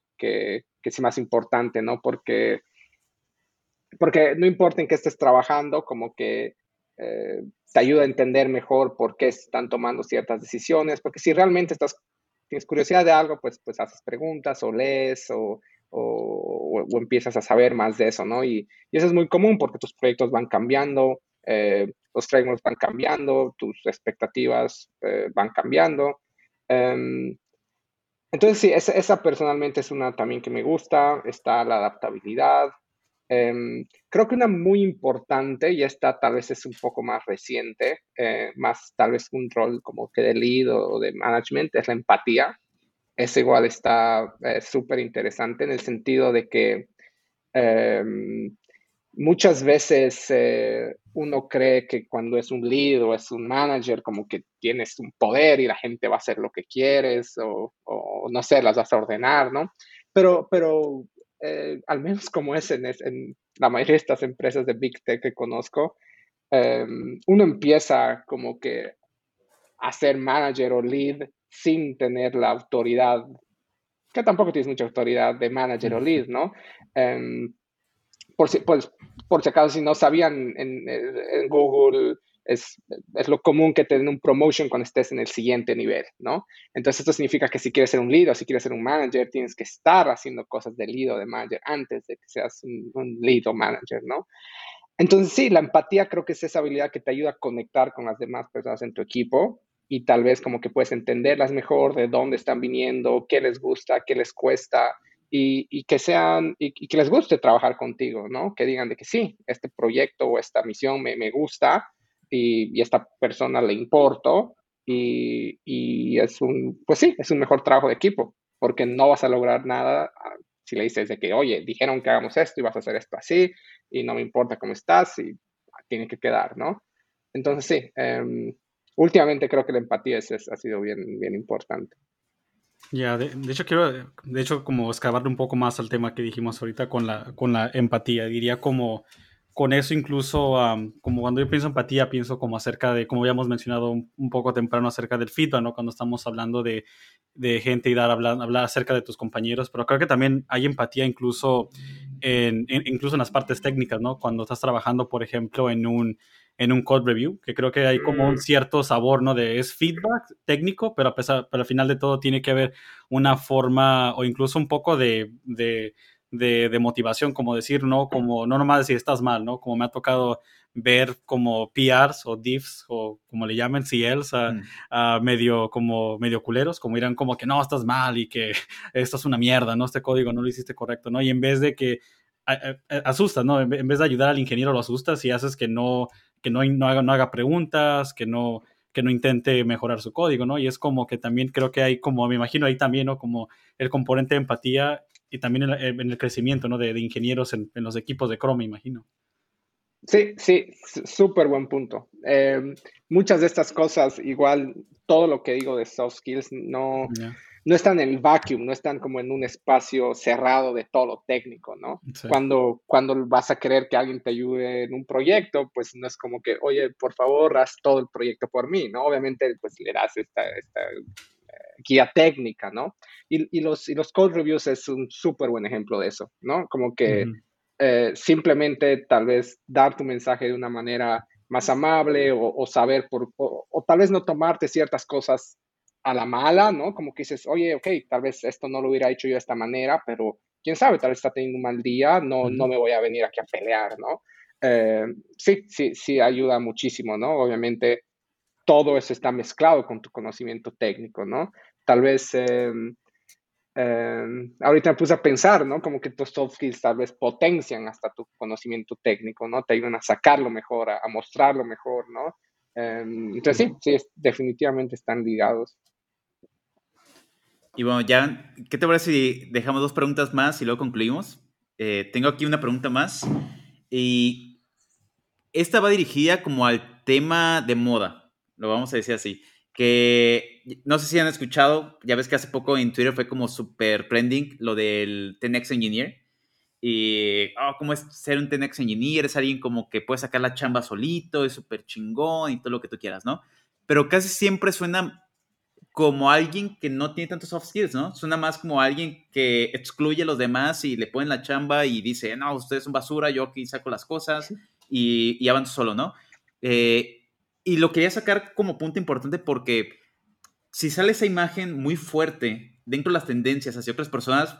es más importante, ¿no? Porque, porque no importa en qué estés trabajando, como que eh, te ayuda a entender mejor por qué están tomando ciertas decisiones, porque si realmente estás, tienes curiosidad de algo, pues, pues haces preguntas o lees o, o, empiezas a saber más de eso, ¿no? Y, y, eso es muy común porque tus proyectos van cambiando, eh, los frameworks van cambiando, tus expectativas eh, van cambiando. Em, entonces, sí, esa, personalmente es una también que me gusta, está la adaptabilidad. Em, creo que una muy importante, y esta tal vez es un poco más reciente, eh, más tal vez un rol como que de lead o de management, es la empatía. Es igual está súper interesante en el sentido de que em, muchas veces eh, uno cree que cuando es un lead o es un manager, como que tienes un poder y la gente va a hacer lo que quieres o, no sé, las vas a ordenar, ¿no? Pero, pero eh, al menos como es en, en, la mayoría de estas empresas de Big Tech que conozco, em, uno empieza como que a ser manager o lead sin tener la autoridad, que tampoco tienes mucha autoridad de manager o lead, ¿no? Um, por si, pues, por si acaso, si no sabían, en, en Google es, es, lo común que te den un promotion cuando estés en el siguiente nivel, ¿no? Entonces, esto significa que si quieres ser un lead o si quieres ser un manager, tienes que estar haciendo cosas de lead o de manager antes de que seas un, un lead o manager, ¿no? Entonces, sí, la empatía creo que es esa habilidad que te ayuda a conectar con las demás personas en tu equipo y tal vez como que puedes entenderlas mejor, de dónde están viniendo, qué les gusta, qué les cuesta, y, que sean, y, que les guste trabajar contigo, ¿no? Que digan de que sí, este proyecto o esta misión me, me gusta y, y, esta persona le importo y, y, es un, pues sí, es un mejor trabajo de equipo, porque no vas a lograr nada ah, si le dices de que, oye, dijeron que hagamos esto y vas a hacer esto así y no me importa cómo estás y tiene que quedar, ¿no? Entonces sí, um, últimamente creo que la empatía es, ha sido bien, bien importante. Ya, de, hecho quiero, de hecho, como excavarle un poco más al tema que dijimos ahorita con la, con la empatía. Diría como, con eso incluso, como cuando yo pienso empatía, pienso como acerca de, como habíamos mencionado un, poco temprano, acerca del feedback, ¿no? Cuando estamos hablando de, de gente y dar, hablar, hablar acerca de tus compañeros, pero creo que también hay empatía incluso en, incluso en las partes técnicas, ¿no? Cuando estás trabajando, por ejemplo, en un en un code review, que creo que hay como un mm. cierto sabor, ¿no? De es feedback técnico, pero a pesar, pero al final de todo tiene que haber una forma o incluso un poco de, de, de, motivación, como decir, ¿no? Como no nomás decir estás mal, ¿no? Como me ha tocado ver como PRs o diffs o como le llaman CLs a, mm. a, medio como medio culeros, como dirán como que no, estás mal y que esto es una mierda, ¿no? Este código no lo hiciste correcto, ¿no? Y en vez de que asustas, ¿no? En vez de ayudar al ingeniero lo asustas y haces que no que no, no, haga, no haga preguntas, que no, que no intente mejorar su código, ¿no? Y es como que también creo que hay como, me imagino ahí también, ¿no? Como el componente de empatía y también en, el crecimiento, ¿no? De, de ingenieros en, en, los equipos de Chrome, me imagino. Sí, sí, súper buen punto. Eh, muchas de estas cosas, igual, todo lo que digo de soft skills, no no están en el vacuum, no están como en un espacio cerrado de todo lo técnico, ¿no? Cuando, cuando vas a querer que alguien te ayude en un proyecto, pues no es como que, oye, por favor, haz todo el proyecto por mí, ¿no? Obviamente, pues le das esta, esta eh, guía técnica, ¿no? Y, y, los, y los code reviews es un súper buen ejemplo de eso, ¿no? Como que eh, simplemente tal vez dar tu mensaje de una manera más amable o, o saber por, o, o, tal vez no tomarte ciertas cosas a la mala, ¿no? Como que dices, oye, ok, tal vez esto no lo hubiera hecho yo de esta manera, pero quién sabe, tal vez está teniendo un mal día, no, no me voy a venir aquí a pelear, ¿no? Eh, sí, sí, sí, ayuda muchísimo, ¿no? Obviamente todo eso está mezclado con tu conocimiento técnico, ¿no? Tal vez, em, em, ahorita me puse a pensar, ¿no? Como que tus soft skills tal vez potencian hasta tu conocimiento técnico, ¿no? Te ayudan a sacarlo mejor, a, mostrarlo mejor, ¿no? Em, entonces sí, sí, definitivamente están ligados. Y bueno, ya, ¿qué te parece si dejamos dos preguntas más y luego concluimos? Eh, tengo aquí una pregunta más. Y esta va dirigida como al tema de moda, lo vamos a decir así. Que no sé si han escuchado, ya ves que hace poco en Twitter fue como super trending lo del 10 Engineer. Y, oh, ¿cómo es ser un 10 Engineer? Es alguien como que puede sacar la chamba solito, es súper chingón y todo lo que tú quieras, ¿no? pero casi siempre suena como alguien que no tiene tantos soft skills, ¿no? Suena más como alguien que excluye a los demás y le ponen la chamba y dice, no, ustedes son basura, yo aquí saco las cosas y, y avanzo solo, ¿no? Eh, y lo quería sacar como punto importante porque si sale esa imagen muy fuerte dentro de las tendencias hacia otras personas,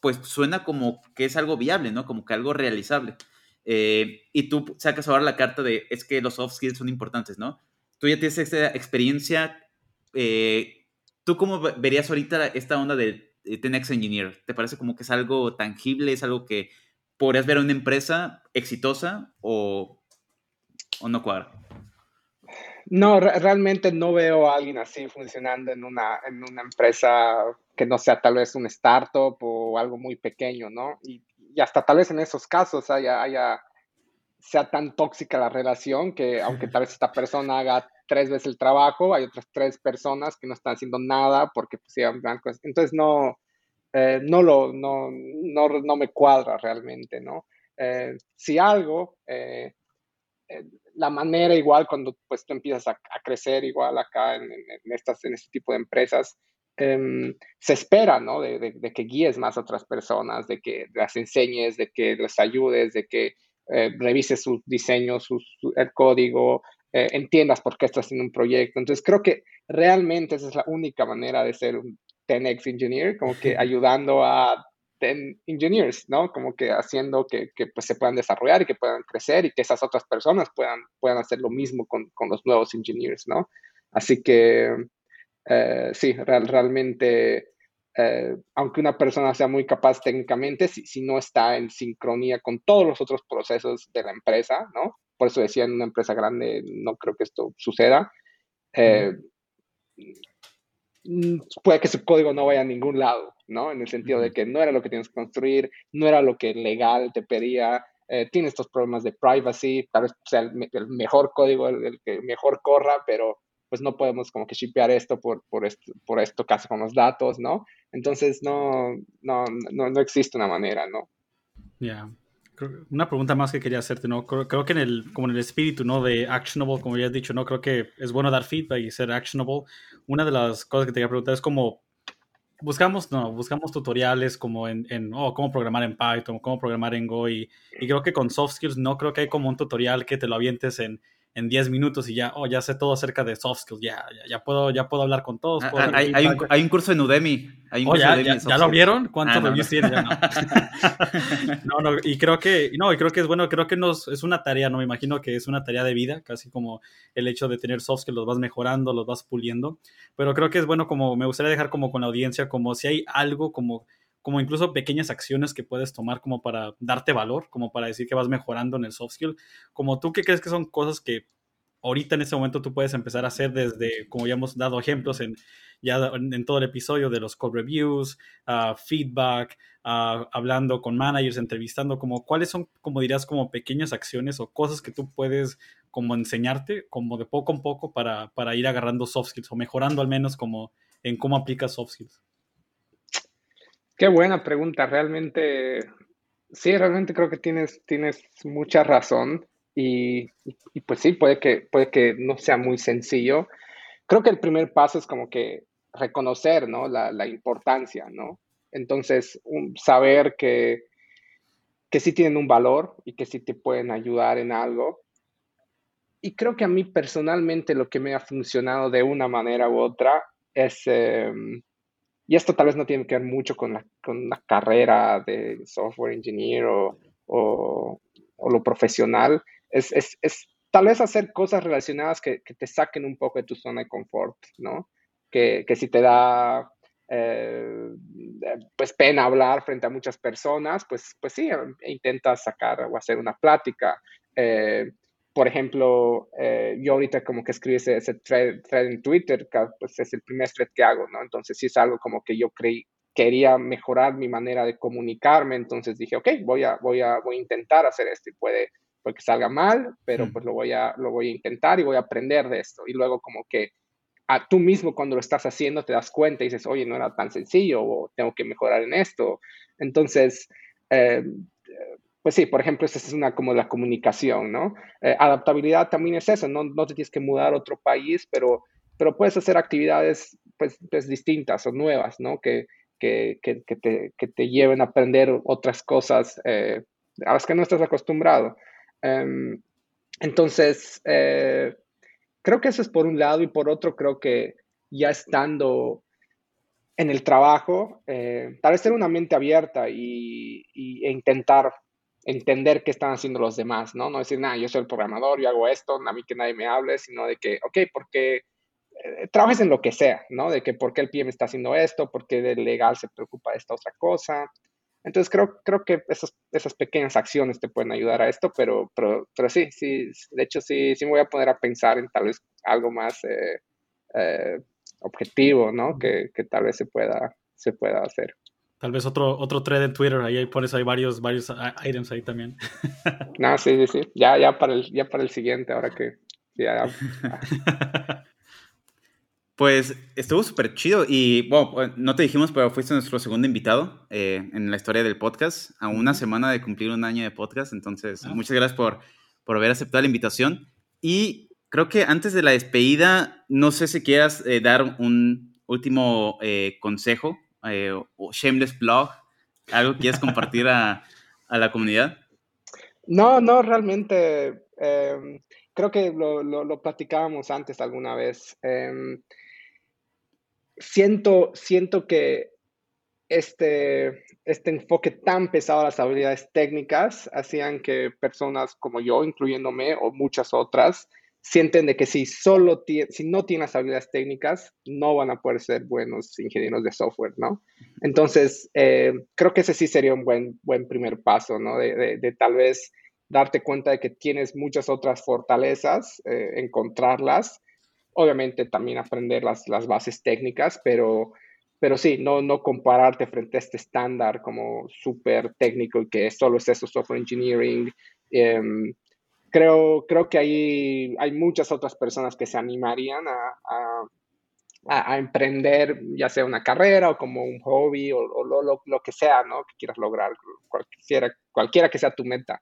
pues suena como que es algo viable, ¿no? Como que algo realizable. Eh, y tú sacas ahora la carta de, es que los soft skills son importantes, ¿no? Tú ya tienes esta experiencia. Eh, ¿Tú cómo verías ahorita esta onda del Tenex Engineer? ¿Te parece como que es algo tangible, es algo que podrías ver a una empresa exitosa o, o no cuadra? No, realmente no veo a alguien así funcionando en una, en una empresa que no sea tal vez un startup o algo muy pequeño, ¿no? Y, hasta tal vez en esos casos haya, haya, sea tan tóxica la relación que aunque tal vez esta persona haga tres veces el trabajo, hay otras tres personas que no están haciendo nada porque pues, blancos. Entonces no, eh, no, lo, no, no, no, me cuadra realmente, ¿no? Eh, si algo, eh, la manera igual cuando pues tú empiezas a, crecer igual acá en, estas, en este tipo de empresas, em, se espera, ¿no? De, que guíes más a otras personas, de que las enseñes, de que les ayudes, de que eh, revises sus diseños, el código, eh, entiendas por qué estás haciendo un proyecto. Entonces creo que realmente esa es la única manera de ser un 10X engineer, como que ayudando a engineers, ¿no? Como que haciendo que, que pues, se puedan desarrollar y que puedan crecer y que esas otras personas puedan, puedan hacer lo mismo con, con los nuevos engineers, ¿no? Así que eh, sí, real, realmente, eh, aunque una persona sea muy capaz técnicamente, si, si, no está en sincronía con todos los otros procesos de la empresa, ¿no? Por eso decía, en una empresa grande no creo que esto suceda. Eh, Mm, puede que su código no vaya a ningún lado, ¿no? En el sentido de que no era lo que tienes que construir, no era lo que legal te pedía, eh, tiene estos problemas de privacy, tal vez sea el, mejor código, el, que mejor corra, pero pues no podemos como que shipear esto por, por, esto, por esto casi con los datos, ¿no? Entonces no, no, no, no existe una manera, ¿no? Ya una pregunta más que quería hacerte, ¿no? Creo, que en el, como en el espíritu, ¿no? De actionable, como ya has dicho, ¿no? Creo que es bueno dar feedback y ser actionable. Una de las cosas que te quería preguntar es como, buscamos, no, buscamos tutoriales como en, en oh, cómo programar en Python, cómo programar en Go y, y creo que con soft skills no creo que hay como un tutorial que te lo avientes en en 10 minutos y ya, oh, ya sé todo acerca de soft skills, ya, ya, puedo, ya puedo hablar con todos. Ah, hay, hay, un, hay, un, curso en Udemy. Hay un oh, ya, ya, lo vieron? ¿Cuántos ah, reviews tiene? No. no. y creo que, no, y creo que es bueno, creo que nos, es una tarea, no me imagino que es una tarea de vida, casi como el hecho de tener soft skills, los vas mejorando, los vas puliendo, pero creo que es bueno como, me gustaría dejar como con la audiencia, como si hay algo como como incluso pequeñas acciones que puedes tomar como para darte valor, como para decir que vas mejorando en el soft skill, como tú qué crees que son cosas que ahorita en este momento tú puedes empezar a hacer desde, como ya hemos dado ejemplos en, ya en, todo el episodio de los code reviews, uh, feedback, uh, hablando con managers, entrevistando, como cuáles son, como dirías, como pequeñas acciones o cosas que tú puedes como enseñarte, como de poco en poco para, para ir agarrando soft skills o mejorando al menos como en cómo aplicas soft skills. Qué buena pregunta, realmente, sí, realmente creo que tienes, tienes mucha razón y, pues sí, puede que, puede que no sea muy sencillo. Creo que el primer paso es como que reconocer, ¿no? La, la importancia, ¿no? Entonces, saber que, que sí tienen un valor y que sí te pueden ayudar en algo. Y creo que a mí personalmente lo que me ha funcionado de una manera u otra es, em, y esto tal vez no tiene que ver mucho con la, con la carrera de software engineer o, o, lo profesional, es, es, es, tal vez hacer cosas relacionadas que, que, te saquen un poco de tu zona de confort, ¿no? Que, que si te da eh, pues pena hablar frente a muchas personas, pues, pues sí, intenta sacar o hacer una plática. Eh, por ejemplo, eh, yo ahorita como que escribí ese, ese thread, en Twitter, que pues es el primer thread que hago, ¿no? Entonces sí es algo como que yo creí, quería mejorar mi manera de comunicarme, entonces dije, ok, voy a, voy a, voy a intentar hacer esto y puede, puede que salga mal, pero mm. pues lo voy, a, lo voy a intentar y voy a aprender de esto. Y luego como que a tú mismo cuando lo estás haciendo te das cuenta y dices, oye, no era tan sencillo o tengo que mejorar en esto. Entonces, eh, pues sí, por ejemplo, esa es una como la comunicación, ¿no? Eh, adaptabilidad también es eso, no, no te tienes que mudar a otro país, pero, pero puedes hacer actividades pues, pues distintas o nuevas, ¿no? Que, que, que, te, que, te, lleven a aprender otras cosas eh, a las que no estás acostumbrado. Em, entonces, eh, creo que eso es por un lado y por otro creo que ya estando en el trabajo, eh, tal vez tener una mente abierta y, e intentar entender qué están haciendo los demás, ¿no? No decir, nada, yo soy el programador, yo hago esto, a mí que nadie me hable, sino de que, ok, porque eh, trabajes en lo que sea, ¿no? De que por qué el PM está haciendo esto, por qué el legal se preocupa de esta otra cosa. Entonces creo, creo que esas, esas pequeñas acciones te pueden ayudar a esto, pero, pero, pero sí, sí, de hecho sí, sí me voy a poner a pensar en tal vez algo más eh, eh, objetivo, ¿no? Que, que, tal vez se pueda, se pueda hacer. Tal vez otro, otro thread en Twitter, ahí pones ahí varios, varios items ahí también. no, sí, sí, sí. Ya, ya, para el, ya para el siguiente, ahora que ya, Pues estuvo súper chido y, bueno, no te dijimos, pero fuiste nuestro segundo invitado eh, en la historia del podcast, a una semana de cumplir un año de podcast, entonces ah. muchas gracias por, por haber aceptado la invitación. Y creo que antes de la despedida, no sé si quieras eh, dar un último eh, consejo o shameless blog, algo que quieras compartir a, a, la comunidad. No, no, realmente em, creo que lo, lo, lo, platicábamos antes alguna vez. Em, siento, siento que este, este enfoque tan pesado a las habilidades técnicas hacían que personas como yo, incluyéndome, o muchas otras, sienten de que si solo si no tienes habilidades técnicas, no van a poder ser buenos ingenieros de software, ¿no? Entonces, eh, creo que ese sí sería un buen, buen primer paso, ¿no? De, de, tal vez darte cuenta de que tienes muchas otras fortalezas, eh, encontrarlas obviamente también aprender las, las bases técnicas, pero, pero sí, no, no compararte frente a este estándar como súper técnico y que solo es eso, software engineering. Em, creo, creo que hay, hay muchas otras personas que se animarían a, a, emprender, ya sea una carrera o como un hobby o, lo, lo, lo, que sea, ¿no? Que quieras lograr, cualquiera, cualquiera que sea tu meta.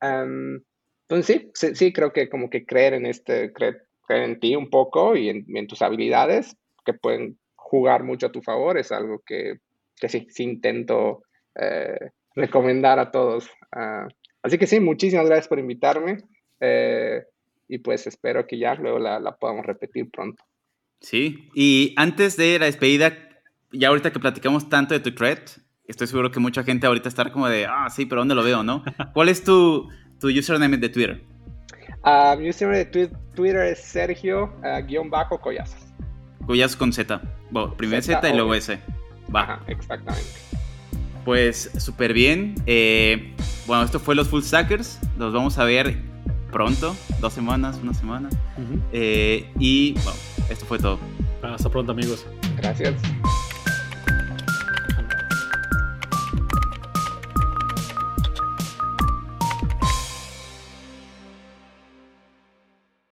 Em, entonces sí, sí, creo que como que creer en este, creer, en ti un poco y en, tus habilidades que pueden jugar mucho a tu favor. Es algo que, que sí, sí intento eh, recomendar a todos. Ah, así que sí, muchísimas gracias por invitarme eh, y pues espero que ya luego la, la, podamos repetir pronto. Sí, y antes de la despedida, ya ahorita que platicamos tanto de tu thread, estoy seguro que mucha gente ahorita estará como de, ah, sí, pero ¿dónde lo veo, no? ¿Cuál es tu, tu username de Twitter? Uh, mi username de Twitter es Sergio-Collazos. Uh, Collazos con Z. Bueno, primero Z, y luego S. Va. exactamente. Pues súper bien. Eh, bueno, esto fue los Full Stackers. Los vamos a ver pronto, dos semanas, una semana. eh, y bueno, esto fue todo. Hasta pronto, amigos. Gracias.